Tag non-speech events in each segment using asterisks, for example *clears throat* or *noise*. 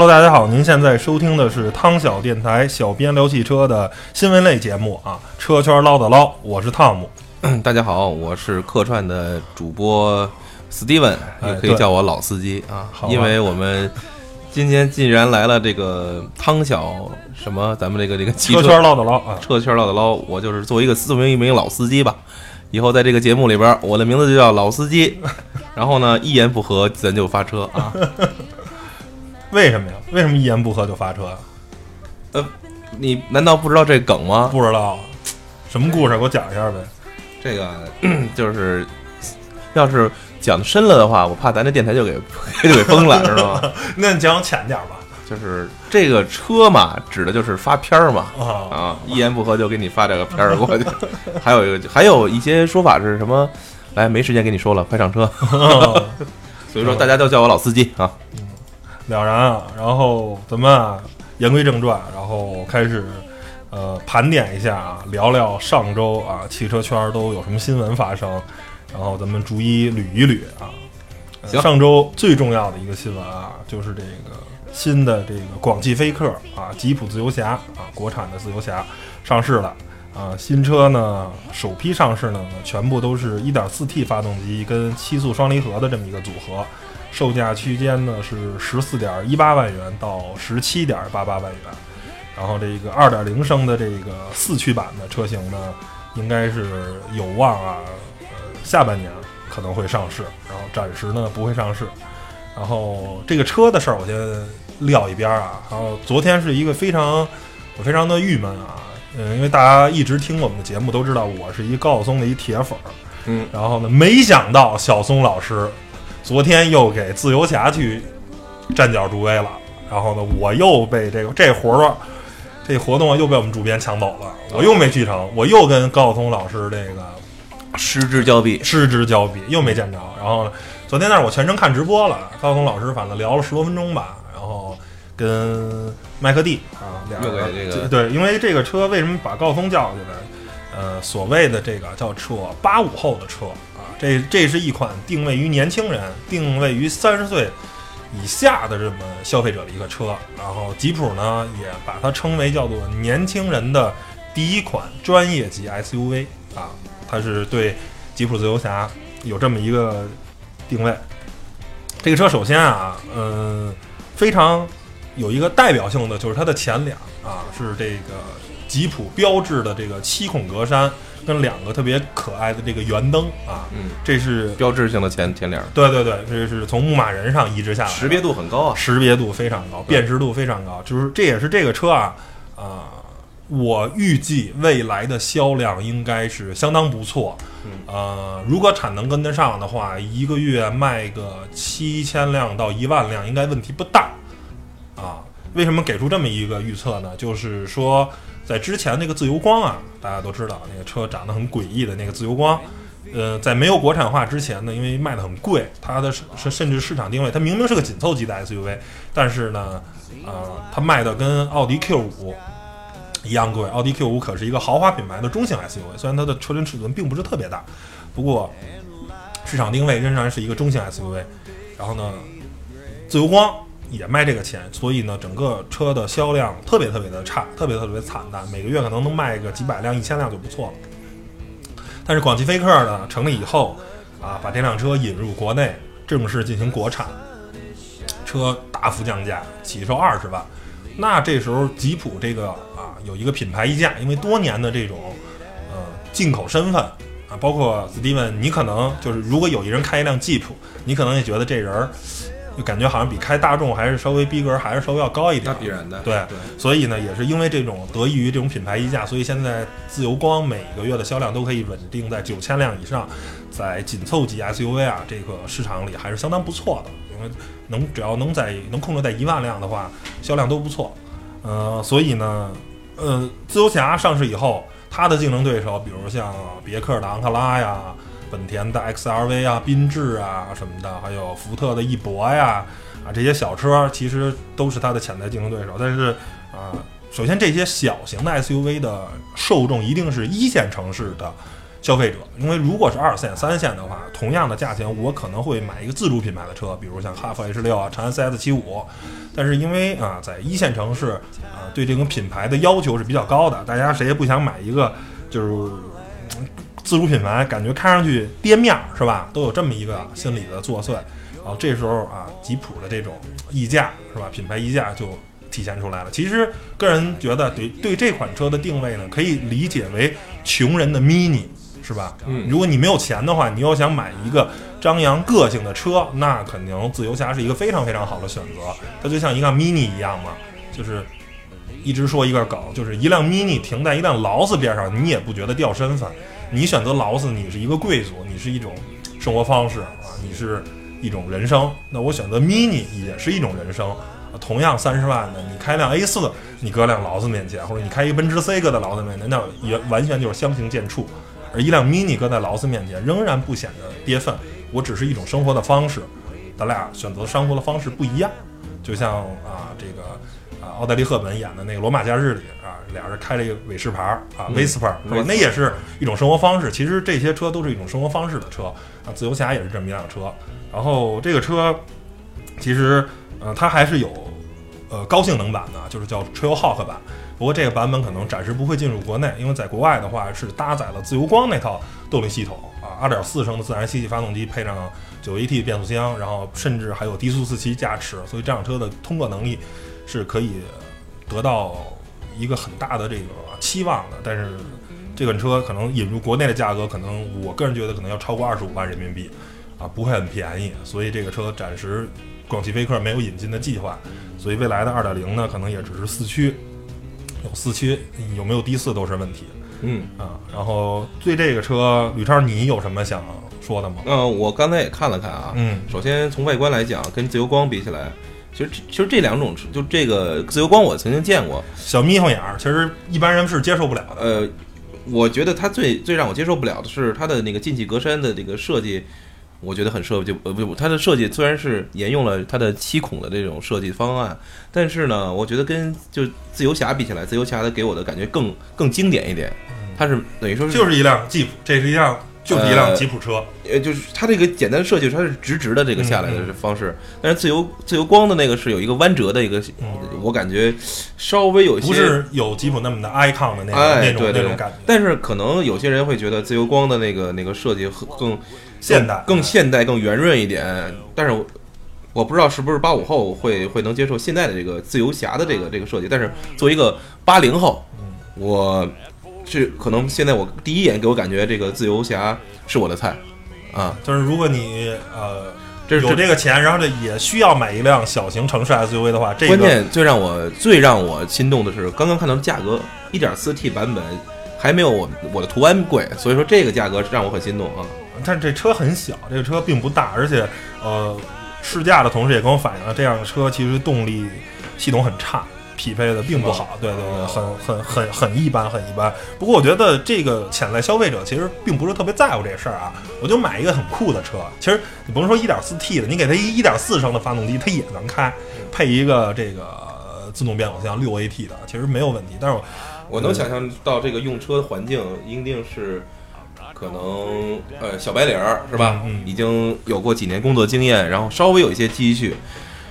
Hello，大家好，您现在收听的是汤小电台小编聊汽车的新闻类节目啊，车圈唠叨唠，我是汤姆。大家好，我是客串的主播 Steven，哎也可以叫我老司机啊好，因为我们今天既然来了这个汤小什么，咱们这个这个汽车车圈唠叨唠啊，车圈唠叨唠，我就是作为一个作为一名老司机吧，以后在这个节目里边，我的名字就叫老司机，*laughs* 然后呢，一言不合咱就发车啊，为什么呀？为什么一言不合就发车啊？呃，你难道不知道这梗吗？不知道，什么故事？给我讲一下呗。这个 *clears throat* 就是，要是讲深了的话，我怕咱这电台就给 *laughs* 就给封了，知道吗？*laughs* 那你讲浅点吧。就是这个车嘛，指的就是发片儿嘛。啊，啊，一言不合就给你发这个片儿过去。*laughs* 还有一个，还有一些说法是什么？来，没时间跟你说了，快上车。所以说，大家都叫我老司机啊。了然啊。然后咱们啊，言归正传，然后开始呃盘点一下啊，聊聊上周啊汽车圈都有什么新闻发生，然后咱们逐一捋一捋啊。呃行上周最重要的一个新闻啊，就是这个新的这个广汽菲克啊，吉普自由侠啊，国产的自由侠上市了。啊，新车呢首批上市呢，全部都是 1.4T 发动机跟七速双离合的这么一个组合，售价区间呢是十四点一八万元到十七点八八万元。然后这个二点零升的这个四驱版的车型呢，应该是有望啊，呃，下半年可能会上市，然后暂时呢不会上市。然后这个车的事儿我先撂一边儿啊。然后昨天是一个非常我非常的郁闷啊，嗯，因为大家一直听我们的节目都知道我是一高晓松的一铁粉儿，嗯，然后呢，没想到小松老师昨天又给自由侠去站脚助威了，然后呢，我又被这个这活儿这活动啊又被我们主编抢走了，我又没去成，我又跟高晓松老师这个失之交臂。失之交臂，又没见着。然后呢，昨天那是我全程看直播了，高晓松老师反正聊了十多分钟吧，然后跟麦克蒂啊俩又人给这个对，因为这个车为什么把高晓松叫过去呢？呃，所谓的这个叫车八五后的车啊，这这是一款定位于年轻人、定位于三十岁以下的这么消费者的一个车。然后吉普呢也把它称为叫做年轻人的第一款专业级 SUV 啊，它是对吉普自由侠有这么一个定位。这个车首先啊，嗯、非常有一个代表性的就是它的前脸啊，是这个吉普标志的这个七孔格栅跟两个特别可爱的这个圆灯啊，嗯，这是标志性的前前脸，对对对，这是从牧马人上移植下来的，识别度很高啊。识别度非常高，辨识度非常高，就是这也是这个车啊，啊、我预计未来的销量应该是相当不错。嗯呃，如果产能跟得上的话，一个月卖个七千辆到一万辆应该问题不大啊。为什么给出这么一个预测呢？就是说，在之前那个自由光啊，大家都知道那个车长得很诡异的那个自由光，呃，在没有国产化之前呢，因为卖的很贵，它的是是甚至市场定位，它明明是个紧凑级的 SUV，但是呢，呃，它卖的跟奥迪 Q 五一样贵。奥迪 Q 五可是一个豪华品牌的中型 SUV，虽然它的车身尺寸并不是特别大，不过市场定位仍然是一个中型 SUV。然后呢，自由光也卖这个钱，所以呢，整个车的销量特别特别的差，特别特别惨淡，每个月可能能卖个几百辆、一千辆就不错了。但是广汽菲克呢成立以后啊，把这辆车引入国内，正式进行国产，车大幅降价，起售二十万。那这时候吉普这个啊有一个品牌溢价，因为多年的这种呃进口身份啊，包括 Steven，你可能就是如果有一人开一辆吉普，你可能也觉得这人儿就感觉好像比开大众还是稍微逼格还是稍微要高一点。必然的对对，所以呢，也是因为这种得益于这种品牌溢价，所以现在自由光每个月的销量都可以稳定在九千辆以上，在紧凑级 SUV 啊这个市场里还是相当不错的，因为能只要能在能控制在一万辆的话，销量都不错。呃，所以呢，呃，自由侠上市以后，它的竞争对手，比如像别克的昂克拉呀、本田的 XRV 啊、缤智啊什么的，还有福特的翼博呀，啊这些小车，其实都是它的潜在竞争对手。但是啊、首先这些小型的 SUV 的受众一定是一线城市的消费者，因为如果是二线、三线的话，同样的价钱，我可能会买一个自主品牌的车，比如像哈弗 H 六啊、长安 CS 七五。但是因为啊，在一线城市啊，对这种品牌的要求是比较高的，大家谁也不想买一个就是自主品牌，感觉看上去跌面儿是吧？都有这么一个心理的作祟。然后这时候啊，吉普的这种溢价是吧？品牌溢价就体现出来了。其实个人觉得，对对这款车的定位呢，可以理解为穷人的 mini。是吧？嗯，如果你没有钱的话，你又想买一个张扬个性的车，那肯定自由侠是一个非常非常好的选择。它就像一辆 mini 一样嘛，就是一直说一个梗，就是一辆 mini 停在一辆劳斯边上，你也不觉得掉身份。你选择劳斯，你是一个贵族，你是一种生活方式啊，你是一种人生。那我选择 mini 也是一种人生。同样三十万的，你开辆 A 四，你搁辆劳斯面前，或者你开一奔驰 C 搁在劳斯面前，那也完全就是相形见绌。而一辆 Mini 搁在劳斯面前，仍然不显得跌份。我只是一种生活的方式，咱俩选择生活的方式不一样。就像啊，这个啊，奥黛丽·赫本演的那个《罗马假日》里，俩人开了一个伟士牌啊，Vespa 是吧？那也是一种生活方式。其实这些车都是一种生活方式的车啊。自由侠也是这么一辆车。然后这个车其实呃，它还是有呃高性能版的，就是叫 Trailhawk 版。不过这个版本可能暂时不会进入国内，因为在国外的话是搭载了自由光那套动力系统啊，二点四升的自然吸气发动机配上九 AT 变速箱，然后甚至还有低速四驱加持，所以这辆车的通过能力是可以得到一个很大的这个期望的。但是这款车可能引入国内的价格，可能我个人觉得可能要超过二十五万人民币啊，不会很便宜。所以这个车暂时广汽菲克没有引进的计划，所以未来的二点零呢，可能也只是四驱。有四驱，有没有低四都是问题。嗯啊，然后对这个车，吕超，你有什么想说的吗？嗯，我刚才也看了看啊。嗯，首先从外观来讲，跟自由光比起来，其实其实这两种就这个自由光我曾经见过，小眯缝眼儿，其实一般人是接受不了的。呃，我觉得它最最让我接受不了的是它的那个进气格栅的这个设计。我觉得很设计，呃不，它的设计虽然是沿用了它的七孔的这种设计方案，但是呢，我觉得跟就自由侠比起来，自由侠的给我的感觉更更经典一点。它是等于说是就是一辆吉普，这是一辆就是一辆吉普车，呃，就是它这个简单设计，它是直直的这个下来的方式，但是自由自由光的那个是有一个弯折的一个，我感觉稍微有些不是有吉普那么的 icon 的那种那种那种感觉，但是可能有些人会觉得自由光的那个那个设计更。现代。更现代更圆润一点，但是我不知道是不是八五后会会能接受现在的这个自由侠的这个这个设计。但是作为一个八零后，我是可能现在我第一眼给我感觉这个自由侠是我的菜啊。就是如果你呃这有这个钱，然后这也需要买一辆小型城市 SUV 的话，这关键最让我最让我心动的是刚刚看到的价格，一点四 T 版本还没有我我的途安贵，所以说这个价格让我很心动啊。但是这车很小，这个车并不大，而且，呃，试驾的同时也跟我反映了，这样的车其实动力系统很差，匹配的并不好。对对对，很很很很一般，很一般。不过我觉得这个潜在消费者其实并不是特别在乎这事儿啊。我就买一个很酷的车，其实你甭说一点四 T 的，你给它一一点四升的发动机，它也能开，配一个这个自动变速箱六 AT 的，其实没有问题。但是我我能想象到这个用车的环境一定是。可能呃小白领儿是吧？嗯，已经有过几年工作经验，然后稍微有一些积蓄，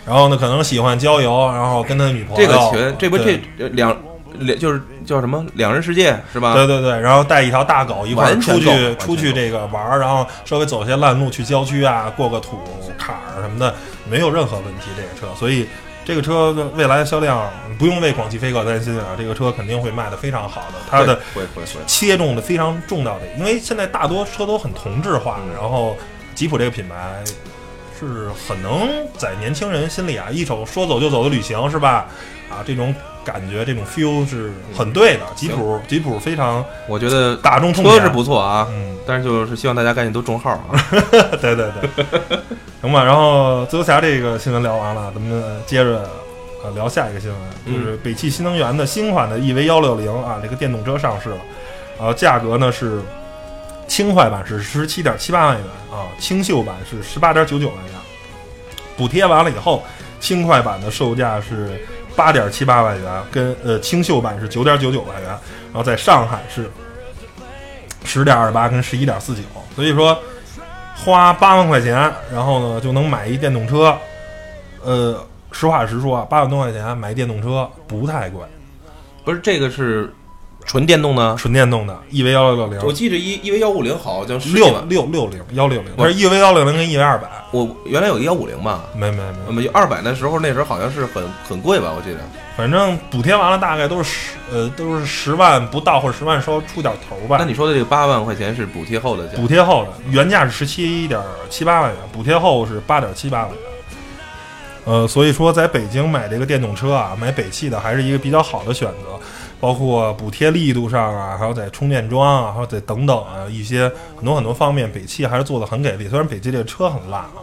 然后呢可能喜欢郊游，然后跟他女朋友这个群这不这两两就是叫什么两人世界是吧？对对对，然后带一条大狗一块出去出去这个玩儿，然后稍微走些烂路去郊区啊，过个土坎儿什么的，没有任何问题。这个车，所以。这个车未来的销量不用为广汽菲克担心啊，这个车肯定会卖的非常好的。它的切中的非常重要的，因为现在大多车都很同质化，然后吉普这个品牌是很能在年轻人心里啊，一首说走就走的旅行是吧？啊，这种感觉，这种 feel 是很对的。吉普，吉普非常，我觉得大众车是不错啊，嗯，但是就是希望大家赶紧都中号啊。对 *laughs* 对对。*laughs* 行吧，然后自由侠这个新闻聊完了，咱们接着呃聊下一个新闻，就是北汽新能源的新款的 EV 幺六零啊，这个电动车上市了，呃，价格呢是轻快版是十七点七八万元啊，清秀版是十八点九九万元，补贴完了以后，轻快版的售价是八点七八万元，跟呃清秀版是九点九九万元，然后在上海是十点二八跟十一点四九，所以说花八万块钱，然后呢就能买一电动车。呃，实话实说啊，八万多块钱买电动车不太贵，不是这个是纯电动的，纯电动的 EV 幺六六零，我记着 E EV 幺五零好像是六六六零幺六零，我它是 EV 幺六零跟 EV 二百，我原来有一幺五零吧，没没没，我们二百的时候那时候好像是很很贵吧，我记得。反正补贴完了大概都是十呃都是十万不到或者十万稍出点头吧那。你说的这个八万块钱是补贴后的价补？贴后的原价是十七点七八万元，补贴后是八点七八万元。呃，所以说在北京买这个电动车啊，买北汽的还是一个比较好的选择，包括补贴力度上啊，还有在充电桩啊，还有在等等啊一些很多很多方面，北汽还是做的很给力。虽然北汽这个车很烂啊，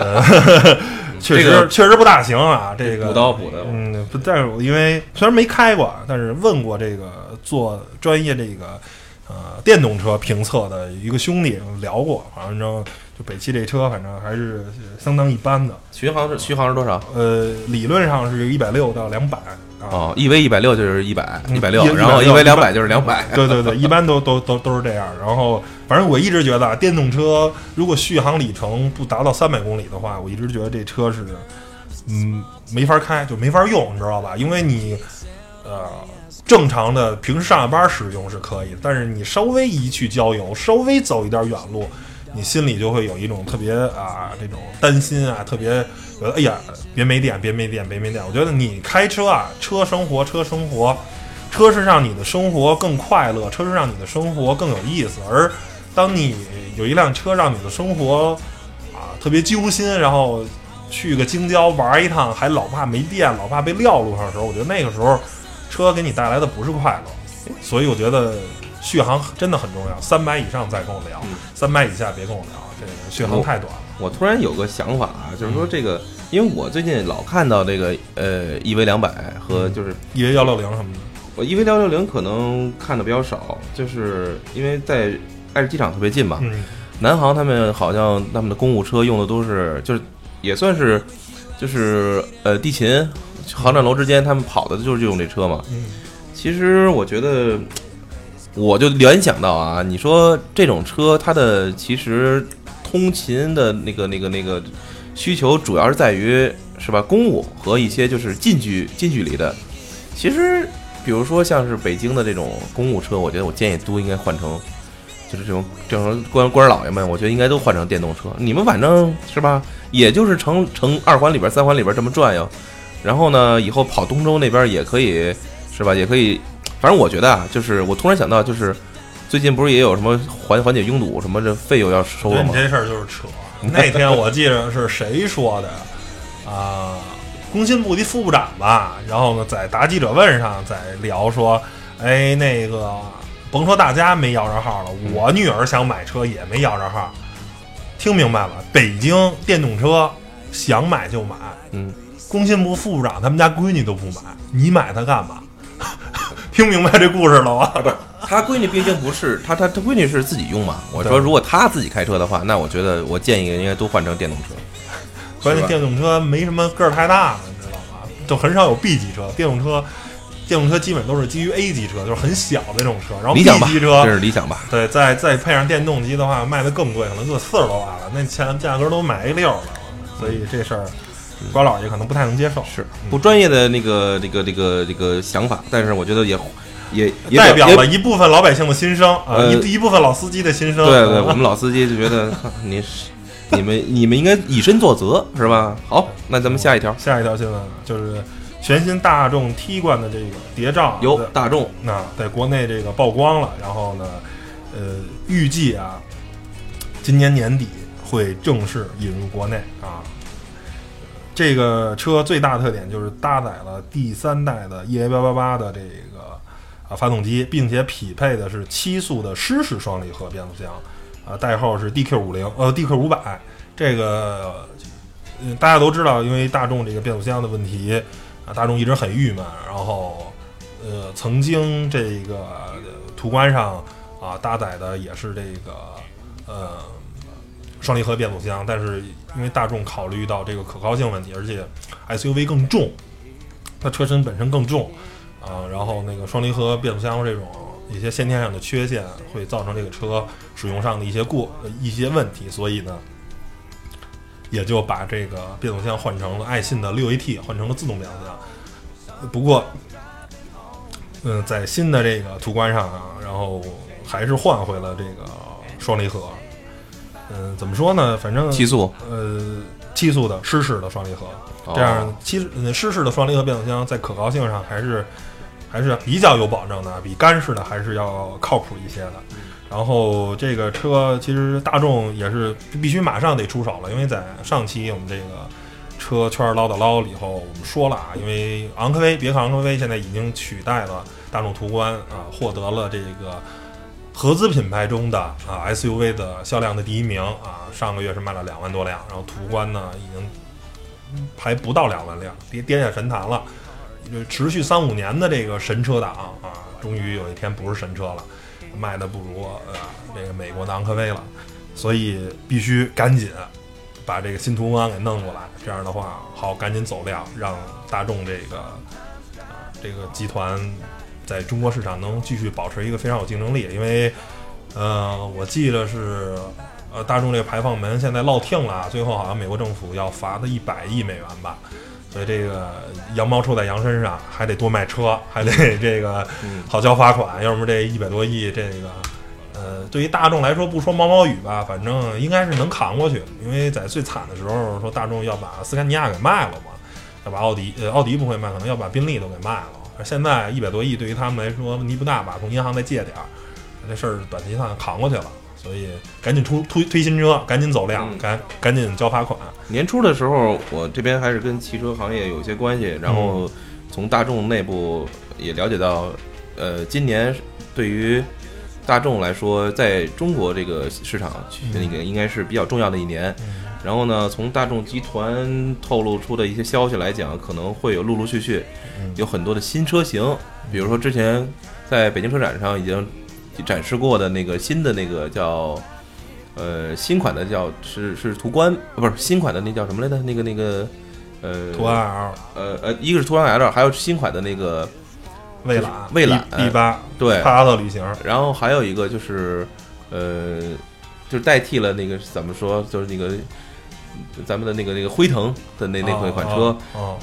呃，*laughs* 确实、这个确实不大行啊，这个补刀补的，嗯，不，但是我因为虽然没开过，但是问过这个做专业这个呃电动车评测的一个兄弟聊过，反正就北汽这车反正还是相当一般的，巡航是巡航是多少？呃，理论上是一百六到两百啊。哦，EV 一百六就是一百嗯一百六，160然后一 v 两百就是两百。对对对，一般都都都都是这样。然后，反正我一直觉得啊，电动车如果续航里程不达到三百公里的话，我一直觉得这车是，嗯，没法开，就没法用，你知道吧？因为你，呃，正常的平时上下班使用是可以，但是你稍微一去郊游，稍微走一点远路，你心里就会有一种特别啊这种担心啊，特别觉得哎呀，别没电，别没电，别没电。我觉得你开车啊，车生活，车生活。车是让你的生活更快乐，车是让你的生活更有意思。而当你有一辆车让你的生活啊特别揪心，然后去个京郊玩一趟，还老怕没电，老怕被撂路上的时候，我觉得那个时候车给你带来的不是快乐。所以我觉得续航真的很重要，三百以上再跟我聊嗯，三百以下别跟我聊，这个续航太短了。我突然有个想法啊，就是说这个，因为我最近老看到这个呃 EV 两百和就是 EV 幺六零什么的，我 EV 幺六零可能看的比较少，就是因为在爱知机场特别近嘛。嗯，南航他们好像他们的公务车用的都是就是也算是就是呃地勤航站楼之间他们跑的就是就用这车嘛。嗯其实我觉得，我就联想到啊，你说这种车它的其实通勤的那个那个那个需求主要是在于是吧公务和一些就是近距近距离的。其实比如说像是北京的这种公务车，我觉得我建议都应该换成。就是这种这种官官老爷们，我觉得应该都换成电动车。你们反正是吧，也就是城城二环里边、三环里边这么转悠，然后呢，以后跑东周那边也可以，是吧？也可以。反正我觉得啊，就是我突然想到，就是最近不是也有什么缓缓解拥堵什么这费用要收了吗？这事儿就是扯。那天我记着是谁说的呀？啊、工信部的副部长吧，然后呢，在答记者问上在聊说，哎，那个甭说大家没摇着号了，我女儿想买车也没摇着号。听明白了，北京电动车想买就买，嗯，工信部副部长他们家闺女都不买，你买它干嘛？听明白这故事了吗？*laughs* 他闺女毕竟不是他他他闺女是自己用嘛。我说如果他自己开车的话，那我觉得我建议应该都换成电动车。关键电动车没什么个儿太大的，你知道吗？就很少有 B 级车，电动车，电动车基本都是基于 A 级车，就是很小的那种车。然后理 B 级车这，是理想吧。对，再再配上电动机的话，卖的更贵，可能就四十多万了，那钱价格都买 A 六了，所以这事儿瓜老爷可能不太能接受。是不专业的那个这个这个这个想法，但是我觉得也也也代表了一部分老百姓的心声啊，呃一一部分老司机的心声。对对，啊我们老司机就觉得你是你们你们应该以身作则是吧？好，那咱们下一条下一条新闻就是全新大众 T 冠的这个谍照由大众那在国内这个曝光了，然后呢，呃，预计啊，今年年底会正式引入国内啊。这个车最大特点就是搭载了第三代的 EA 八八八的这个啊发动机，并且匹配的是七速的湿式双离合变速箱，啊，代号是 DQ 五零呃 DQ 五百。这个嗯大家都知道，因为大众这个变速箱的问题啊，大众一直很郁闷，然后呃，曾经这个途观上啊搭载的也是这个呃双离合变速箱，但是因为大众考虑到这个可靠性问题，而且 SUV 更重，它车身本身更重啊，然后那个双离合变速箱这种一些先天上的缺陷，会造成这个车使用上的一些过一些问题，所以呢，也就把这个变速箱换成了爱信的六 AT，换成了自动变速箱。不过，嗯，在新的这个途观上啊，然后还是换回了这个双离合。嗯，怎么说呢？反正七速，呃，七速的湿式的双离合，这样七呃湿式的双离合变速箱在可靠性上还是还是比较有保证的，比干式的还是要靠谱一些的。然后这个车其实大众也是必须马上得出手了，因为在上期我们这个车圈唠叨唠里头，我们说了啊，因为昂科威别克昂科威现在已经取代了大众途观啊，获得了这个。合资品牌中的啊 SUV 的销量的第一名啊，上个月是卖了两万多辆，然后途观呢已经还不到两万辆，跌跌下神坛了。就持续三五年的这个神车党啊，终于有一天不是神车了，卖的不如呃这个美国的昂科威了，所以必须赶紧把这个新途观给弄过来，这样的话好赶紧走量，让大众这个啊这个集团。在中国市场能继续保持一个非常有竞争力，因为，呃，我记得是，呃，大众这个排放门现在落听了，最后好像美国政府要罚他一百亿美元吧，所以这个羊毛出在羊身上，还得多卖车，还得这个 *laughs* 好交罚款，要么这一百多亿，这个，呃，对于大众来说不说毛毛雨吧，反正应该是能扛过去，因为在最惨的时候说大众要把斯堪尼亚给卖了嘛，要把奥迪，呃，奥迪不会卖，可能要把宾利都给卖了。现在一百多亿对于他们来说问题不大吧？从银行再借点儿，这事儿短期上扛过去了。所以赶紧出推推新车，赶紧走量，赶赶紧交罚款。年初的时候，我这边还是跟汽车行业有些关系，然后从大众内部也了解到，呃，今年对于大众来说，在中国这个市场那个应该是比较重要的一年。然后呢，从大众集团透露出的一些消息来讲，可能会有陆陆续续有很多的新车型，比如说之前在北京车展上已经展示过的那个新的那个叫呃新款的叫是是途观，不是新款的那叫什么来着？那个那个呃途观 L，呃呃一个是途观 L，还有新款的那个蔚蓝蔚蓝 B 八对帕萨特旅行，然后还有一个就是呃就是代替了那个怎么说就是那个。咱们的那个那个辉腾的那那那款车，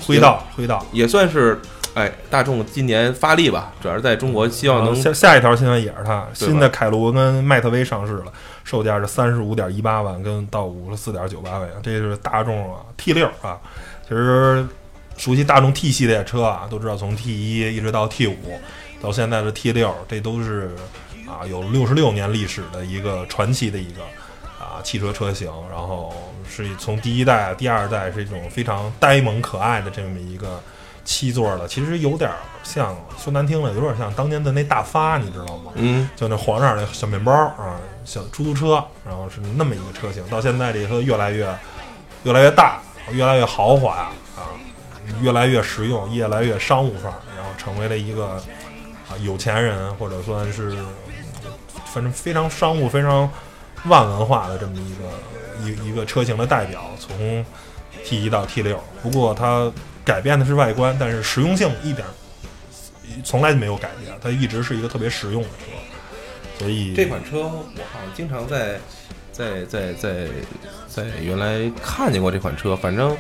辉道辉道也算是，哎，大众今年发力吧，主要是在中国，希望能下下一条新闻也是它，新的凯路跟迈特威上市了，售价是三十五点一八万，跟到五十四点九八万，这是大众啊 T 六啊，其实熟悉大众 T 系列车啊，都知道从 T 一一直到 T 五，到现在的 T 六，这都是啊有六十六年历史的一个传奇的一个。啊，汽车车型，然后是从第一代、第二代是一种非常呆萌可爱的这么一个七座的，其实有点像说难听了，有点像当年的那大发，你知道吗？嗯，就那黄色那小面包啊，小出租车，然后是那么一个车型。到现在这车越来越越来越大，越来越豪华啊，越来越实用，越来越商务范儿，然后成为了一个啊有钱人或者算是反正非常商务、非常。万文化的这么一个一一个车型的代表，从 T 一到 T 六，不过它改变的是外观，但是实用性一点从来没有改变，它一直是一个特别实用的车。所以这款车我好像经常在在在在在原来看见过这款车，反正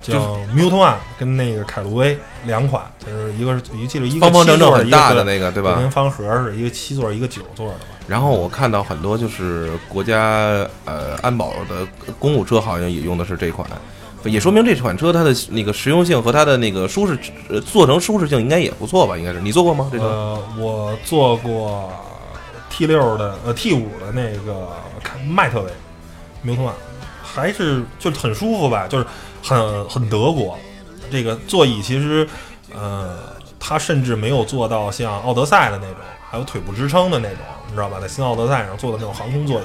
叫 Multi One 跟那个凯路威两款，就是一个是一记得一个方方正正很大的那个对吧？跟方盒是一个七座一个九座的。然后我看到很多就是国家呃安保的公务车，好像也用的是这款，也说明这款车它的那个实用性和它的那个舒适，做成舒适性应该也不错吧？应该是你坐过吗？这车？呃，我坐过 T 六的呃 T 五的那个迈特威，牛通啊，还是就是很舒服吧？就是很很德国，这个座椅其实呃，它甚至没有做到像奥德赛的那种。还有腿部支撑的那种，你知道吧？在新奥德赛上做的那种航空座椅，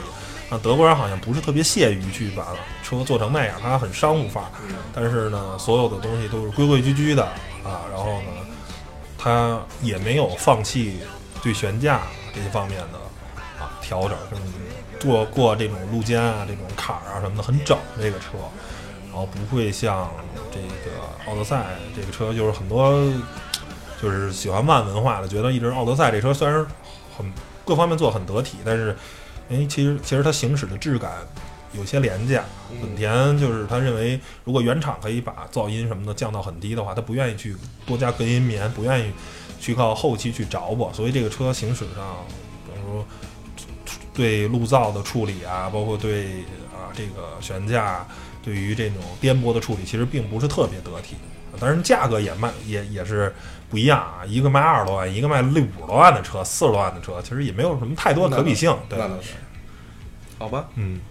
那德国人好像不是特别屑于去把车做成那样，它很商务范儿。但是呢，所有的东西都是规规矩矩的啊。然后呢，它也没有放弃对悬架这些方面的啊调整，过过这种路肩啊、这种坎儿啊什么的很整。这个车，不会像这个奥德赛这个车，就是很多。就是喜欢慢文化的，觉得一直奥德赛这车虽然很各方面做得很得体，但是，哎，其实其实它行驶的质感有些廉价。本田就是他认为，如果原厂可以把噪音什么的降到很低的话，他不愿意去多加隔音棉，不愿意去靠后期去着吧。所以这个车行驶上，比如说对路噪的处理啊，包括对啊这个悬架。对于这种颠簸的处理，其实并不是特别得体，当然价格也卖也也是不一样啊，一个卖二十多万，一个卖六五十多万的车，四十多万的车，其实也没有什么太多可比性。对，好吧，嗯，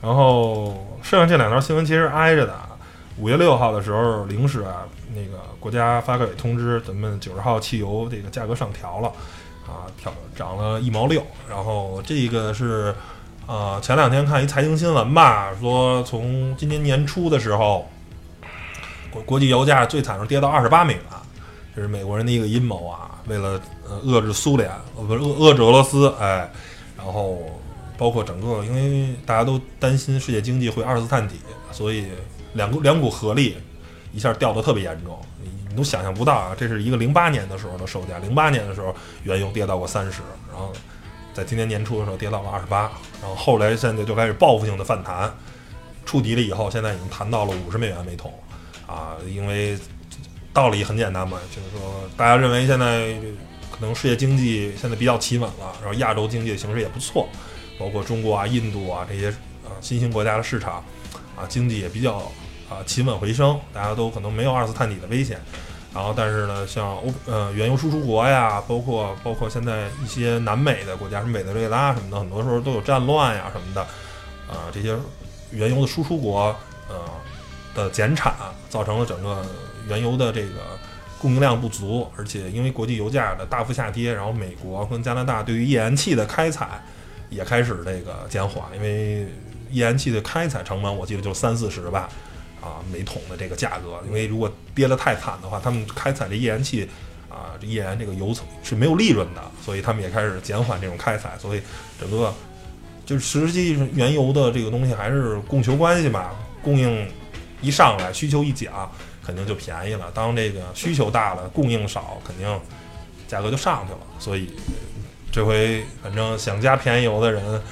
然后剩下这两条新闻其实挨着的。五月六号的时候，零时啊，那个国家发改委通知，咱们九十号汽油这个价格上调了，啊，调涨了一毛六，然后这个是。啊，前两天看一财经新闻吧，说从今年年初的时候，国国际油价最惨是跌到二十八美元，这是美国人的一个阴谋啊，为了呃遏制苏联，呃不是遏遏制俄罗斯，哎，然后包括整个，因为大家都担心世界经济会二次探底，所以两股两股合力一下掉的特别严重，你都想象不到啊，这是一个零八年的时候的售价，零八年的时候原油跌到过三十，然后。在今年年初的时候跌到了二十八，然后后来现在就开始报复性的反弹，触底了以后，现在已经谈到了五十美元每桶，啊，因为道理很简单嘛，就是说大家认为现在可能世界经济现在比较企稳了，然后亚洲经济的形势也不错，包括中国啊、印度啊这些啊新兴国家的市场啊经济也比较啊企稳回升，大家都可能没有二次探底的危险。然后，但是呢，像欧呃原油输出国呀，包括包括现在一些南美的国家，什么委内瑞拉什么的，很多时候都有战乱呀什么的，啊，这些原油的输出国呃的减产，造成了整个原油的这个供应量不足，而且因为国际油价的大幅下跌，然后美国跟加拿大对于页岩气的开采也开始这个减缓，因为页岩气的开采成本我记得就三四十吧。啊，每桶的这个价格，因为如果跌得太惨的话，他们开采这页岩气，啊，这页岩这个油层是没有利润的，所以他们也开始减缓这种开采，所以整个就是实际原油的这个东西还是供求关系嘛，供应一上来，需求一降，肯定就便宜了。当这个需求大了，供应少，肯定价格就上去了。所以这回反正想加便宜油的人。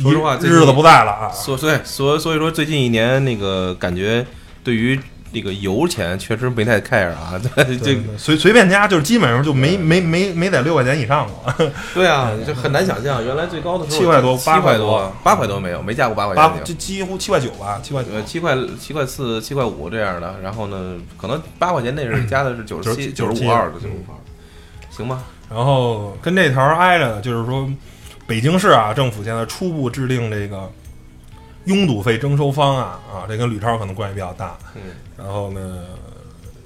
说实话，日子不在了啊！所所以所所以说，最近一年那个感觉，对于那个油钱确实没太 care 啊。*laughs* 这随随便加，就是基本上就没没没没在六块钱以上过。*laughs* 对啊，*laughs* 就很难想象，原来最高的时候七块多，八块多，八块多没有，没加过八块钱。就几乎七块九吧，七块九，七块七块四，七块五这样的。然后呢，可能八块钱那是加的是九十七、九十五二的九十五二，行吧。然后跟这条挨着的就是说。北京市啊，政府现在初步制定这个拥堵费征收方案啊，这跟吕超可能关系比较大。嗯，然后呢，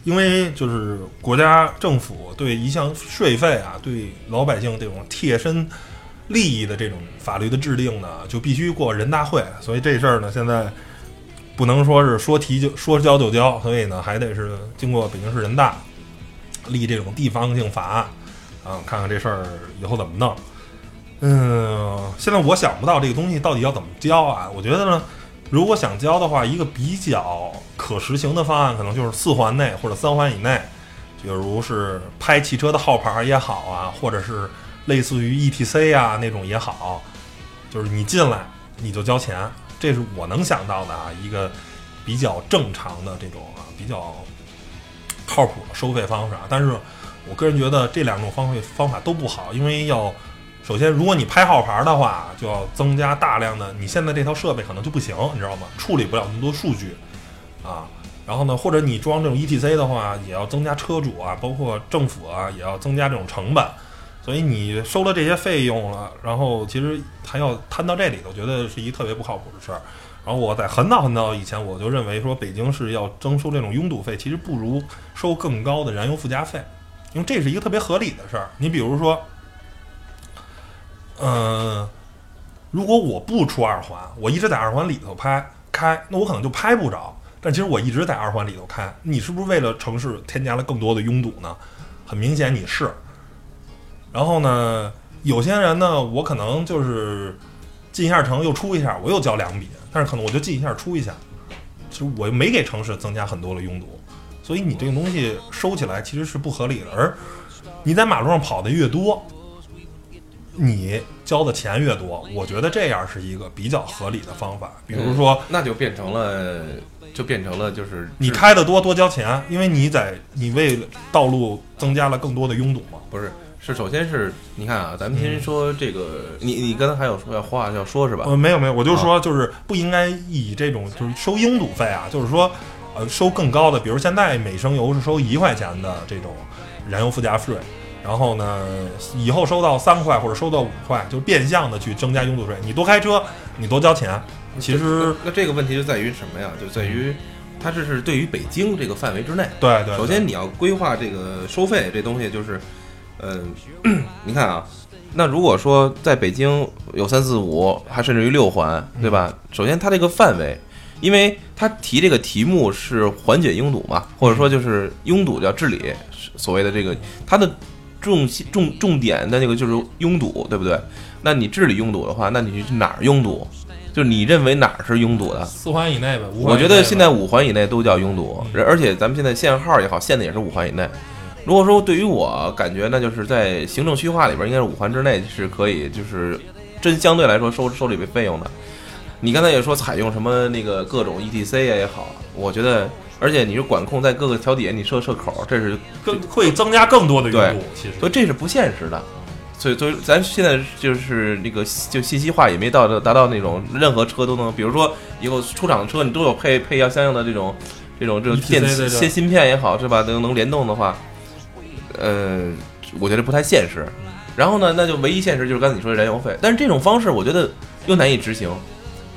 因为就是国家政府对一项税费啊，对老百姓这种贴身利益的这种法律的制定呢，就必须过人大会，所以这事儿呢，现在不能说是说提就 *laughs* 说交就交，所以呢，还得是经过北京市人大立这种地方性法案啊，看看这事儿以后怎么弄。嗯，现在我想不到这个东西到底要怎么交啊？我觉得呢，如果想交的话，一个比较可实行的方案，可能就是四环内或者三环以内，比如是拍汽车的号牌也好啊，或者是类似于 E T C 啊那种也好，就是你进来你就交钱，这是我能想到的啊一个比较正常的这种啊比较靠谱的收费方式啊。但是我个人觉得这两种方费方法都不好，因为要。首先，如果你拍号牌的话，就要增加大量的。你现在这套设备可能就不行，你知道吗？处理不了那么多数据，啊。然后呢，或者你装这种 ETC 的话，也要增加车主啊，包括政府啊，也要增加这种成本。所以你收了这些费用了，然后其实还要摊到这里，我觉得是一特别不靠谱的事儿。然后我在很早很早以前，我就认为说，北京市要征收这种拥堵费，其实不如收更高的燃油附加费，因为这是一个特别合理的事儿。你比如说。嗯，如果我不出二环，我一直在二环里头拍开，那我可能就拍不着。但其实我一直在二环里头开，你是不是为了城市添加了更多的拥堵呢？很明显你是。然后呢，有些人呢，我可能就是进一下城又出一下，我又交两笔，但是可能我就进一下出一下，其实我又没给城市增加很多的拥堵，所以你这个东西收起来其实是不合理的。而你在马路上跑的越多，你交的钱越多，我觉得这样是一个比较合理的方法。比如说，那就变成了，就变成了就是你开的多多交钱，因为你在你为道路增加了更多的拥堵嘛。不是，是首先是你看啊，咱们先说这个，你你刚才还有说要话要说是吧？呃，没有没有，我就说就是不应该以这种就是收拥堵费啊，就是说呃收更高的，比如现在每升油是收一块钱的这种燃油附加税。然后呢，以后收到三块或者收到五块，就变相的去增加拥堵税。你多开车，你多交钱。其实，那这个问题就在于什么呀？就在于，它这是对于北京这个范围之内。对对。首先你要规划这个收费这东西，就是，嗯，*clears throat* 你看啊，那如果说在北京有三四五，还甚至于六环，对吧？首先它这个范围，因为它提这个题目是缓解拥堵嘛，或者说就是拥堵叫治理，所谓的这个它的。重重重点的那个就是拥堵，对不对？那你治理拥堵的话，那你去哪儿拥堵？就是你认为哪儿是拥堵的？四环以内吧。我觉得现在五环以内都叫拥堵，而且咱们现在限号也好，限的也是五环以内。如果说对于我感觉，那就是在行政区划里边，应该是五环之内是可以，就是真相对来说收收这笔费用的。你刚才也说采用什么那个各种 ETC 啊也好，我觉得。而且你是管控在各个桥底下，你设设口，这是更会增加更多的拥堵。其实，所以这是不现实的。所以，所以咱现在就是那个就信息化也没到达到那种任何车都能，比如说以后出厂的车你都有配配要相应的这种这种这种电芯芯片也好是吧？能能联动的话，呃，我觉得不太现实。然后呢，那就唯一现实就是刚才你说的燃油费，但是这种方式我觉得又难以执行。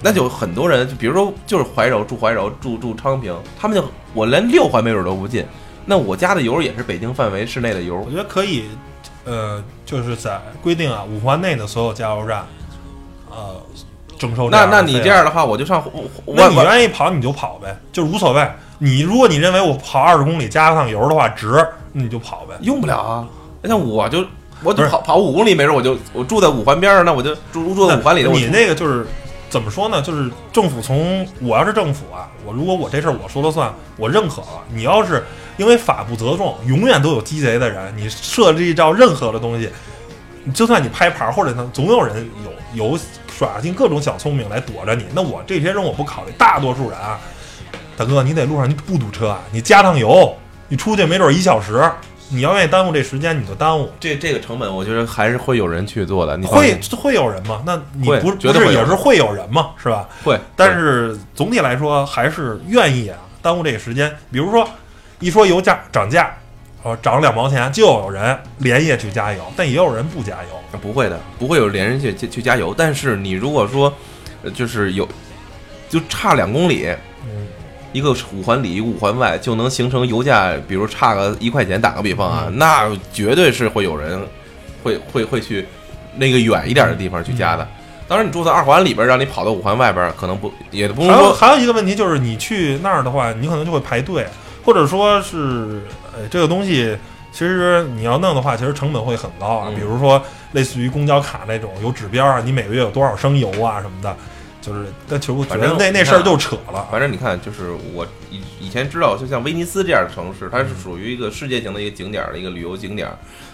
那就很多人，就比如说，就是怀柔住怀柔住住昌平，他们就我连六环没准都不进，那我加的油也是北京范围室内的油。我觉得可以，呃，就是在规定啊，五环内的所有加油站，呃，征收。那那你这样的话，我就上。那你愿意跑你就跑呗，就无所谓。你如果你认为我跑二十公里加趟油的话值，那你就跑呗。用不了啊，像我就我就跑跑五公里，没准我就我住在五环边上，那我就住住在五环里。你那个就是。怎么说呢？就是政府从我要是政府啊，我如果我这事儿我说了算，我认可了。你要是因为法不责众，永远都有鸡贼的人，你设计到任何的东西，就算你拍牌或者呢，总有人有有耍尽各种小聪明来躲着你。那我这些人我不考虑，大多数人啊，大哥，你在路上你不堵车啊？你加趟油，你出去没准一小时。你要愿意耽误这时间，你就耽误。这这个成本，我觉得还是会有人去做的。你会会有人吗？那你不不是也是会有人吗？是吧？会。但是总体来说，还是愿意啊，耽误这个时间。比如说，一说油价涨价，呃，涨两毛钱，就有人连夜去加油，但也有人不加油。不会的，不会有连人去去加油。但是你如果说，就是有，就差两公里。一个五环里，一个五环外，就能形成油价，比如差个一块钱。打个比方啊，那绝对是会有人会会会去那个远一点的地方去加的。当然，你住在二环里边，让你跑到五环外边，可能不也不能说。还有一个问题就是，你去那儿的话，你可能就会排队，或者说是，呃，这个东西其实你要弄的话，其实成本会很高啊。比如说，类似于公交卡那种有指标啊，你每个月有多少升油啊什么的。就是，但其实我觉得那那事儿就扯了。反正你看，就是我以以前知道，就像威尼斯这样的城市，它是属于一个世界型的一个景点的一个旅游景点，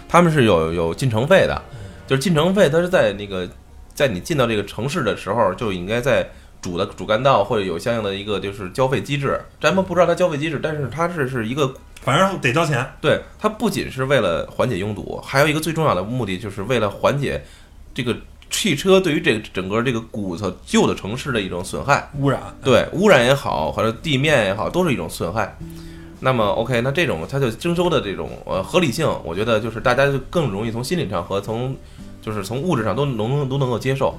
他们是有有进城费的。就是进城费，它是在那个在你进到这个城市的时候，就应该在主的主干道或者有相应的一个就是交费机制。咱们不知道它交费机制，但是它是是一个，反正得交钱。对，它不仅是为了缓解拥堵，还有一个最重要的目的，就是为了缓解这个。汽车对于这个整个这个骨头旧的城市的一种损害污染，对污染也好，或者地面也好，都是一种损害。那么，OK，那这种它就征收的这种呃合理性，我觉得就是大家就更容易从心理上和从就是从物质上都能都能够接受。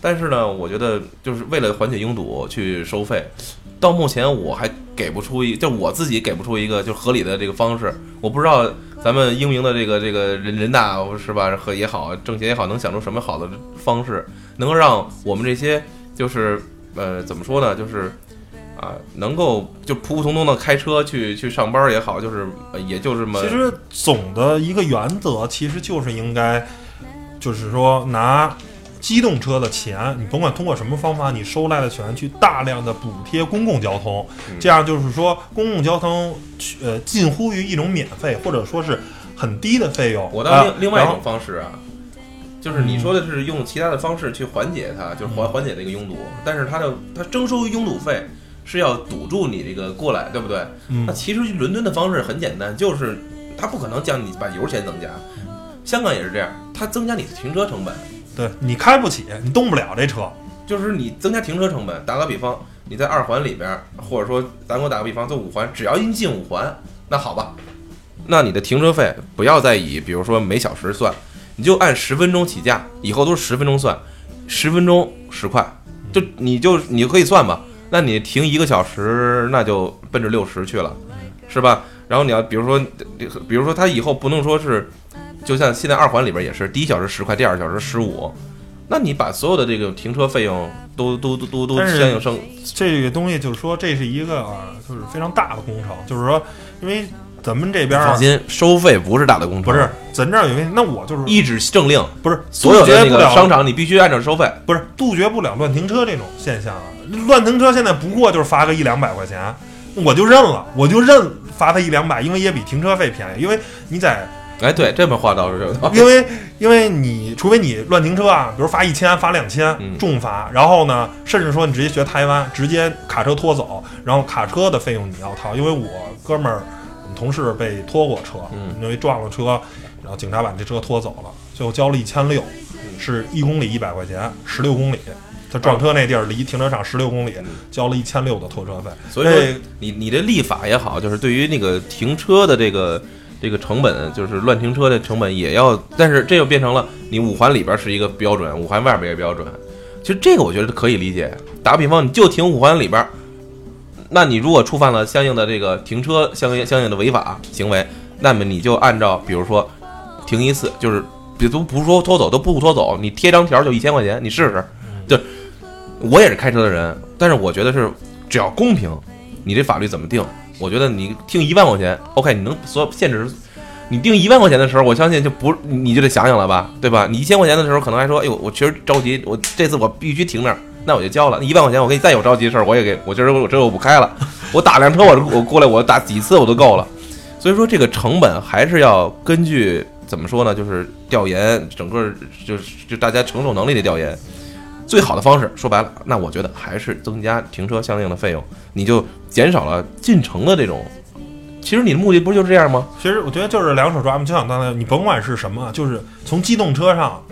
但是呢，我觉得就是为了缓解拥堵去收费，到目前我还给不出一，就我自己给不出一个就合理的这个方式。我不知道咱们英明的这个这个人人大是吧和也好，政协也好，能想出什么好的方式，能够让我们这些就是呃怎么说呢，就是啊能够就普普通通的开车去去上班也好，就是也就这么。其实总的一个原则其实就是应该，就是说拿。机动车的钱，你甭管通过什么方法，你收来的钱去大量的补贴公共交通，这样就是说公共交通呃近乎于一种免费，或者说是很低的费用。我到另啊另外一种方式啊，就是你说的是用其他的方式去缓解它，就是缓缓解这个拥堵，但是它的它征收拥堵费是要堵住你这个过来，对不对？嗯。那其实伦敦的方式很简单，就是它不可能将你把油钱增加，香港也是这样，它增加你的停车成本，对你开不起，你动不了这车。就是你增加停车成本。打个比方，你在二环里边，或者说咱给我打个比方，在五环，只要一进五环，那好吧，那你的停车费不要再以比如说每小时算，你就按十分钟起价，以后都是十分钟算，十分钟十块，就你就你就可以算吧。那你停一个小时，那就奔着六十去了，是吧？然后你要比如说，比如说他以后不能说是，就像现在二环里边也是，第一小时十块，第二小时十五，那你把所有的这个停车费用都都都都都相应升，这个东西就是说，这是一个啊，就是非常大的工程。就是说，因为咱们这边啊放，心，收费不是大的工程，不是咱这儿有一个，那我就是一纸政令，不是所有的那商场你必须按照收费。不是杜绝不了乱停车这种现象啊。乱停车现在不过就是罚个一两百块钱，我就认了，我就认罚他一两百，因为也比停车费便宜。因为你在，哎，对，这么话倒是。因为因为你除非你乱停车啊，比如罚一千、罚两千嗯，重罚，然后呢，甚至说你直接学台湾，直接卡车拖走，然后卡车的费用你要掏。因为我哥们儿，我们同事被拖过车，嗯因为撞了车，然后警察把这车拖走了，最后交了一千六，是一公里一百块钱，十六公里。他撞车那地儿离停车场十六公里，交了一千六的拖车费。所以说，你你这立法也好，就是对于那个停车的这个这个成本，就是乱停车的成本也要，但是这就变成了你五环里边是一个标准，五环外边一个标准。其实这个我觉得可以理解。打个比方，你就停五环里边，那你如果触犯了相应的这个停车相应相应的违法行为，那么你就按照比如说停一次，就是别都不说拖走都不拖走，你贴张条就一千块钱，你试试。就我也是开车的人，但是我觉得是只要公平，你这法律怎么定？我觉得你定一万块钱，OK，你能所限制，你定一万块钱的时候，我相信就不你就得想想了吧，对吧？你一千块钱的时候，可能还说，哎呦，我确实着急，我这次我必须停那儿，那我就交了。一万块钱，我给你再有着急的事儿，我也给我今儿我这我不开了，我打辆车，我我过来我打几次我都够了。所以说这个成本还是要根据怎么说呢？就是调研整个就是就大家承受能力的调研。最好的方式，说白了，那我觉得还是增加停车相应的费用，你就减少了进城的这种。其实你的目的不就是这样吗？其实我觉得就是两手抓嘛，就像刚才你甭管是什么，就是从机动车上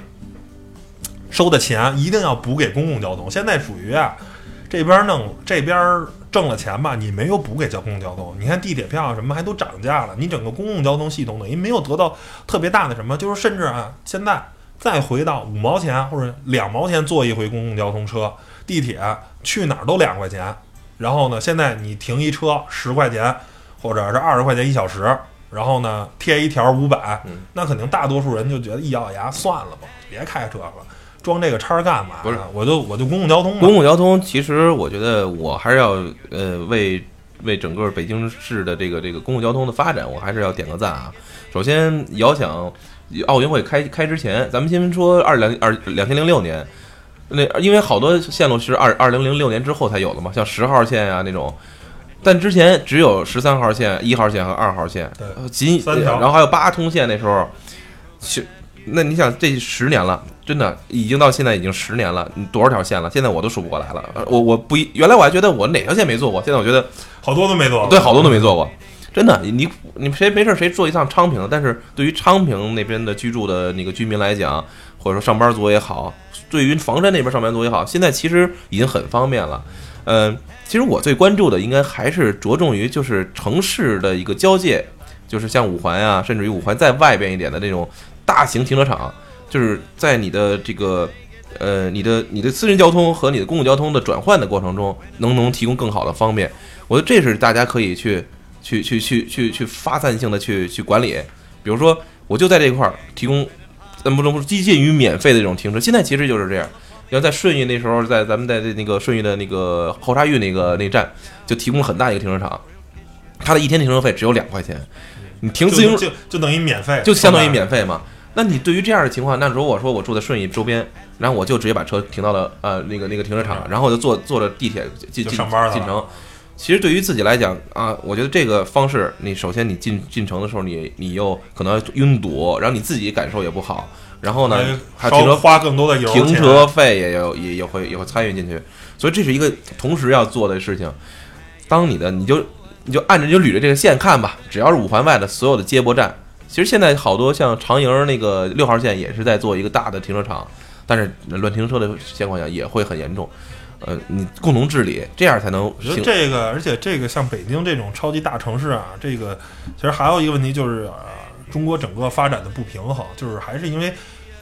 收的钱一定要补给公共交通。现在属于啊，这边弄这边挣了钱吧，你没有补给交公共交通。你看地铁票什么还都涨价了，你整个公共交通系统等于没有得到特别大的什么，就是甚至啊，现在再回到五毛钱或者两毛钱坐一回公共交通车，地铁去哪儿都两块钱。然后呢，现在你停一车十块钱，或者是二十块钱一小时，然后呢贴一条五百嗯，那肯定大多数人就觉得一咬牙算了吧，别开车了，装这个叉儿干嘛？不是我就我就公共交通吧公。共交通，其实我觉得我还是要呃为为整个北京市的这个这个公共交通的发展，我还是要点个赞啊。首先，遥想奥运会开开之前，咱们先说二两二两千零六年，那因为好多线路是二二零零六年之后才有的嘛，像十号线啊那种。但之前只有十三号线、一号线和二号线，仅三条然后还有八通线。那时候，是那你想这十年了，真的已经到现在已经十年了，你多少条线了？现在我都数不过来了。呃我我不一原来我还觉得我哪条线没做过，现在我觉得好多都没做。对好多都没做过。真的，你你谁没事谁坐一趟昌平？但是对于昌平那边的居住的那个居民来讲，或者说上班族也好，对于房山那边上班族也好，现在其实已经很方便了。嗯、其实我最关注的应该还是着重于就是城市的一个交界，就是像五环啊，甚至于五环再外边一点的那种大型停车场，就是在你的这个呃你的你的私人交通和你的公共交通的转换的过程中，能不能提供更好的方便？我觉得这是大家可以去去去去去去发散性的去去管理。比如说，我就在这一块儿提供，咱不能不接近于免费的这种停车。现在其实就是这样。你要在顺义那时候，在咱们在那个顺义的那个后沙峪那个那站，就提供了很大一个停车场，它的一天停车费只有两块钱，你停自行就就就等于免费，就相当于免费嘛。那你对于这样的情况，那如果说我住在顺义周边，然后我就直接把车停到了呃那个那个停车场，然后我就坐坐着地铁进上班了进城。其实对于自己来讲啊，我觉得这个方式，你首先你进进城的时候，你你又可能拥堵，然后你自己感受也不好，然后呢还稍停车花更多的油钱停车费也有也也会也会参与进去，所以这是一个同时要做的事情。当你的你就你就按着就捋着这个线看吧，只要是五环外的所有的接驳站，其实现在好多像长营那个六号线也是在做一个大的停车场，但是乱停车的情况下也会很严重。呃，你共同治理，这样才能我觉得。这个，而且这个像北京这种超级大城市啊，这个其实还有一个问题就是，呃，中国整个发展的不平衡，就是还是因为，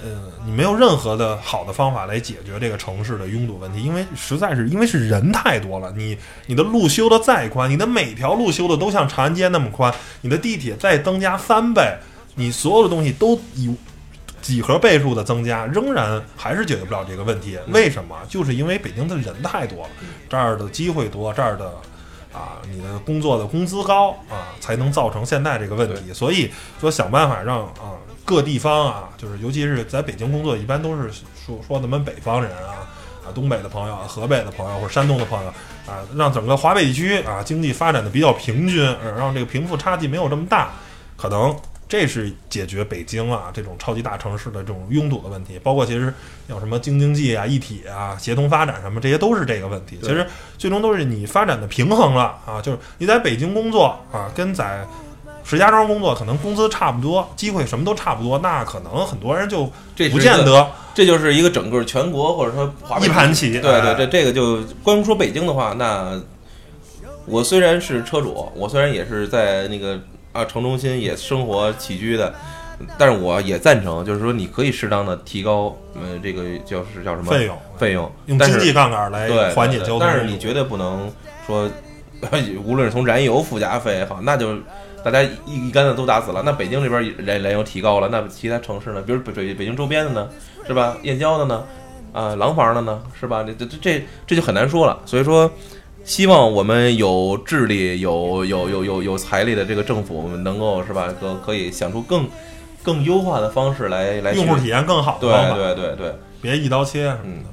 呃，你没有任何的好的方法来解决这个城市的拥堵问题，因为实在是因为是人太多了，你你的路修的再宽，你的每条路修的都像长安街那么宽，你的地铁再增加三倍，你所有的东西都以几何倍数的增加，仍然还是解决不了这个问题。为什么？就是因为北京的人太多了，这儿的机会多，这儿的啊，你的工作的工资高啊，才能造成现在这个问题。所以说，想办法让啊各地方啊，就是尤其是在北京工作，一般都是说说咱们北方人啊。啊，东北的朋友、河北的朋友或者山东的朋友啊，让整个华北地区啊经济发展的比较平均，呃让这个贫富差距没有这么大，可能这是解决北京啊这种超级大城市的这种拥堵的问题。包括其实有什么京津冀啊、一体啊、协同发展什么，这些都是这个问题。其实最终都是你发展的平衡了啊，就是你在北京工作啊，跟在石家庄工作可能工资差不多，机会什么都差不多，那可能很多人就不这是一个见得这就是一个整个全国或者说一盘棋。对对，哎这这个就光说北京的话，那我虽然是车主，我虽然也是在那个啊城中心也生活起居的，但是我也赞成，就是说你可以适当的提高呃这个叫是叫什么费用费用，用经济杠杆来缓解交通。但是你绝对不能说，*laughs* 无论是从燃油附加费也好，那就大家一一竿子都打死了。那北京这边燃燃油提高了，那其他城市呢？比如北北北京周边的呢，是吧？燕郊的呢，啊、廊坊的呢，是吧？这这这这就很难说了。所以说，希望我们有智力、有有有有有财力的这个政府，我们能够是吧？可可以想出更更优化的方式来来用户体验更好对，对对对。别一刀切什么嗯的。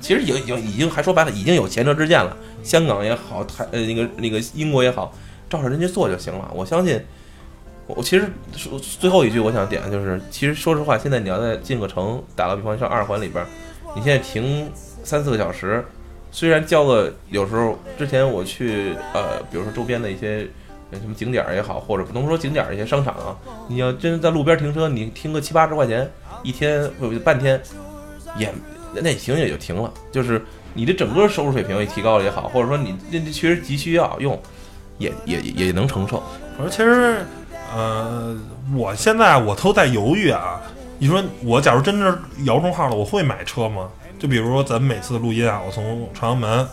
其实已经已经还说白了，已经有前车之鉴了。香港也好，台呃那个那个英国也好，照着人家做就行了。我相信，我其实说最后一句我想点的就是，其实说实话，现在你要在进个城，打个比方，像二环里边，你现在停三四个小时，虽然交个有时候之前我去呃，比如说周边的一些。什么景点也好，或者不能说景点一些商场啊，你要真在路边停车，你停个七八十块钱一天或者半天，也那停也就停了。就是你的整个收入水平也提高了也好，或者说你这这确实急需要用，也也也能承受。我说其实，呃，我现在我都在犹豫啊。你说我假如真的摇中号了，我会买车吗？就比如说咱们每次录音啊，我从朝阳门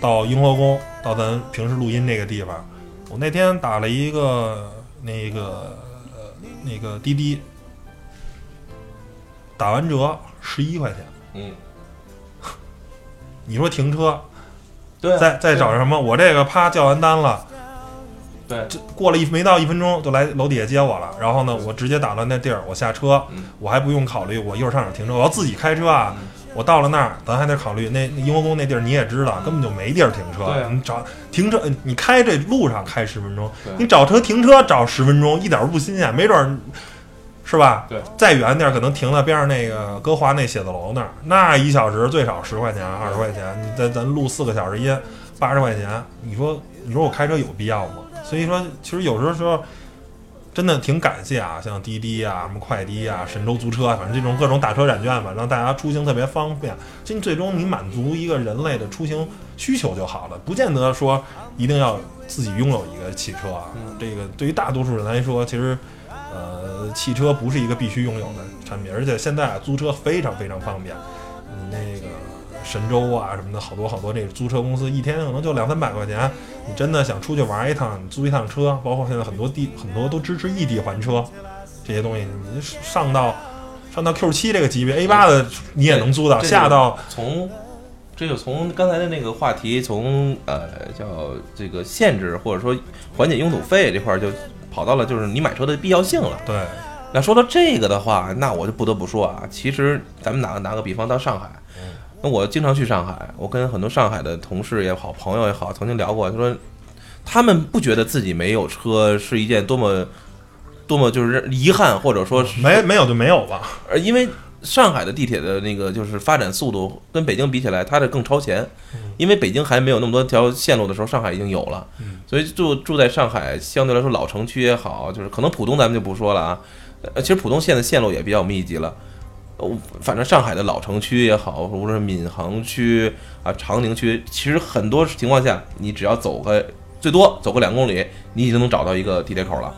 到雍和宫到咱平时录音这个地方，我那天打了一个那个呃那个滴滴，打完折十一块钱。嗯，*laughs* 你说停车，对再再找什么？我这个啪叫完单了。对这过了一没到一分钟就来楼底下接我了，然后呢，我直接打到那地儿，我下车，嗯我还不用考虑我一会儿上哪儿停车，我要自己开车啊。我到了那儿，咱还得考虑那那雍和宫那地儿你也知道，根本就没地儿停车。对啊你找停车，你开这路上开十分钟，你找车停车找十分钟，一点儿都不新鲜，没准儿是吧？对，再远点儿可能停到边上那个歌华那写字楼那儿，那一小时最少十块钱二十块钱，你咱咱录四个小时音，八十块钱，你说你说我开车有必要吗？所以说，其实有时候说，真的挺感谢啊，像滴滴啊、什么快滴啊、神州租车啊，反正这种各种打车软件吧，让大家出行特别方便。其实最终你满足一个人类的出行需求就好了，不见得说一定要自己拥有一个汽车啊。这个对于大多数人来说，其实呃，汽车不是一个必须拥有的产品，而且现在啊，租车非常非常方便。你，那个神州啊什么的，好多好多这租车公司一天可能就两三百块钱。你真的想出去玩一趟，你租一趟车，包括现在很多地很多都支持异地还车，这些东西你上到上到 Q 七这个级别，A 八的你也能租到，下到从这就从刚才的那个话题，从呃叫这个限制或者说缓解拥堵费这块儿，就跑到了就是你买车的必要性了。对那说到这个的话，那我就不得不说啊，其实咱们拿拿个比方，到上海，那我经常去上海，我跟很多上海的同事也好，朋友也好，曾经聊过，他说他们不觉得自己没有车是一件多么多么就是遗憾，或者说是没没有就没有吧。呃，因为上海的地铁的那个就是发展速度跟北京比起来，它的更超前。因为北京还没有那么多条线路的时候，上海已经有了。所以住住在上海，相对来说老城区也好，就是可能浦东咱们就不说了啊。呃，其实浦东线的线路也比较密集了。呃，反正上海的老城区也好，无论是闵行区啊、长宁区，其实很多情况下，你只要走个最多走个两公里，你已经能找到一个地铁口了。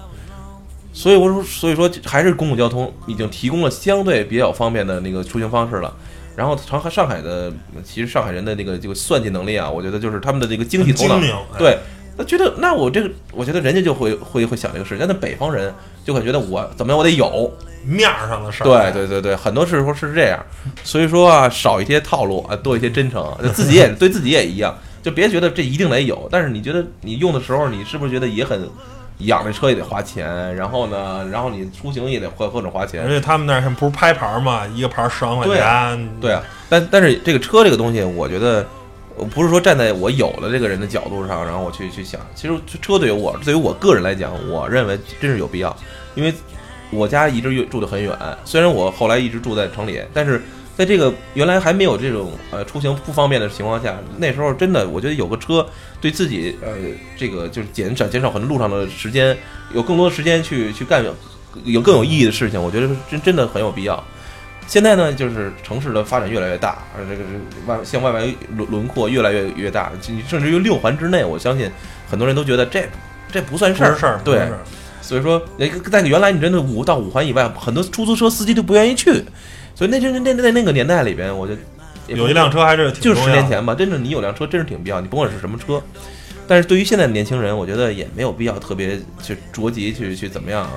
所以我说，所以说还是公共交通已经提供了相对比较方便的那个出行方式了。然后上海上海的，其实上海人的那个这个算计能力啊，我觉得就是他们的这个经济头脑对，他觉得那我这个，我觉得人家就会会会想这个事，但那北方人就会觉得我怎么样，我得有，面儿上的事儿。对对对对，很多时候是这样，所以说啊，少一些套路啊，多一些真诚，就自己也 *laughs* 对自己也一样，就别觉得这一定得有，但是你觉得你用的时候，你是不是觉得也很养这车也得花钱，然后呢，然后你出行也得或或者花钱而，且他们那儿不是拍牌嘛，一个牌十万块对钱。对啊，但但是这个车这个东西，我觉得我不是说站在我有了这个人的角度上，然后我去去想，其实车对于我对于我个人来讲，我认为真是有必要，因为我家一直住得很远，虽然我后来一直住在城里，但是在这个原来还没有这种呃出行不方便的情况下，那时候真的我觉得有个车对自己呃这个就是减少减少很多路上的时间，有更多的时间去去干有更有意义的事情，我觉得真真的很有必要。现在呢，就是城市的发展越来越大，而这个是外向外围轮轮廓越来越越大，甚至于六环之内，我相信很多人都觉得这这不算事儿，事儿，对所以说，那个在原来你真的五到五环以外，很多出租车司机都不愿意去，所以那那那那那个年代里边，我就也不有一辆车还是挺就是十。年前吧，真的你有辆车真是挺必要，你甭管是什么车。但是对于现在的年轻人，我觉得也没有必要特别去着急去去怎么样啊。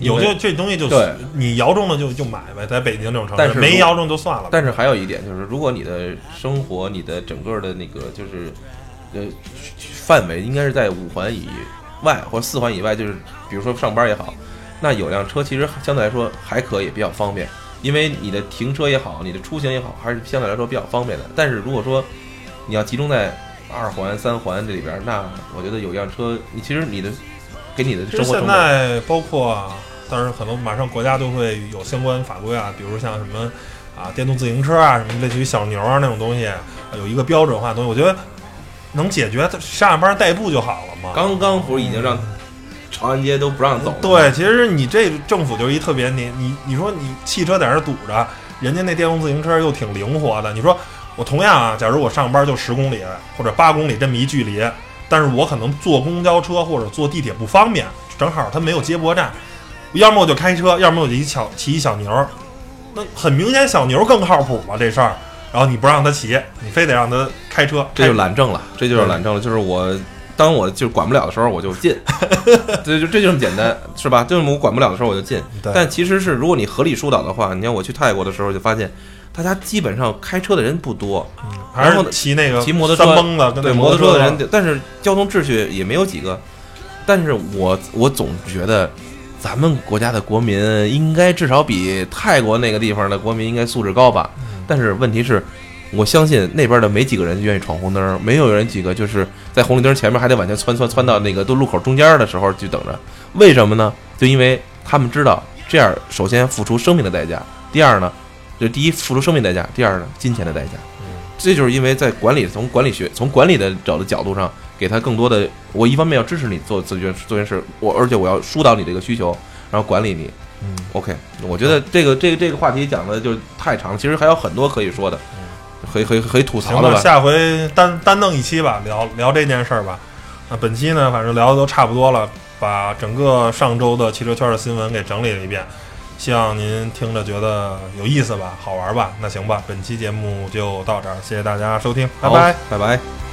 有因为就这东西就对你摇中了就就买呗，在北京这种城市，但是没摇中就算了。但是还有一点就是，如果你的生活、你的整个的那个就是呃范围应该是在五环以外或者四环以外，就是比如说上班也好，那有辆车其实相对来说还可以，比较方便，因为你的停车也好，你的出行也好，还是相对来说比较方便的。但是如果说你要集中在二环、三环这里边，那我觉得有辆车，你其实你的给你的其实现在包括，当然可能马上国家都会有相关法规啊，比如像什么啊电动自行车啊，什么类似于小牛啊那种东西，啊有一个标准化的东西，我觉得能解决上下班代步就好了嘛。刚刚不是已经让长安街都不让走？对，其实你这政府就是一特别你你你说你汽车在那堵着，人家那电动自行车又挺灵活的。你说我同样啊，假如我上班就十公里或者八公里这么一距离，但是我可能坐公交车或者坐地铁不方便，正好它没有接驳站，要么我就开车，要么我就一小骑一小牛儿。那很明显，小牛更靠谱嘛这事儿。然后你不让他骑，你非得让他开车，这就懒政了，这就是懒政了，就是我。当我就管不了的时候，我就进，这就这就这么简单，是吧？就是我管不了的时候我就进。但其实是，如果你合理疏导的话，你看我去泰国的时候就发现，大家基本上开车的人不多，还然后是骑那个骑摩托车对摩托车的人，但是交通秩序也没有几个。但是我我总觉得，咱们国家的国民应该至少比泰国那个地方的国民应该素质高吧？但是问题是，我相信那边的没几个人愿意闯红灯，没有人几个就是在红绿灯前面还得往前窜窜窜到那个都路口中间的时候去等着。为什么呢？就因为他们知道这样，首先付出生命的代价，第二呢，就第一付出生命代价，第二呢金钱的代价。这就是因为在管理从管理学从管理的角的角度上，给他更多的，我一方面要支持你做这件做件事，我而且我要疏导你这个需求，然后管理你。嗯 OK，我觉得这个这个这个话题讲的就太长了，其实还有很多可以说的，可以可以可以吐，槽的吧。下回单单弄一期吧，聊聊这件事儿吧。那本期呢，反正聊的都差不多了，把整个上周的汽车圈的新闻给整理了一遍，希望您听着觉得有意思吧，好玩吧。那行吧，本期节目就到这儿，谢谢大家收听，拜拜。拜拜。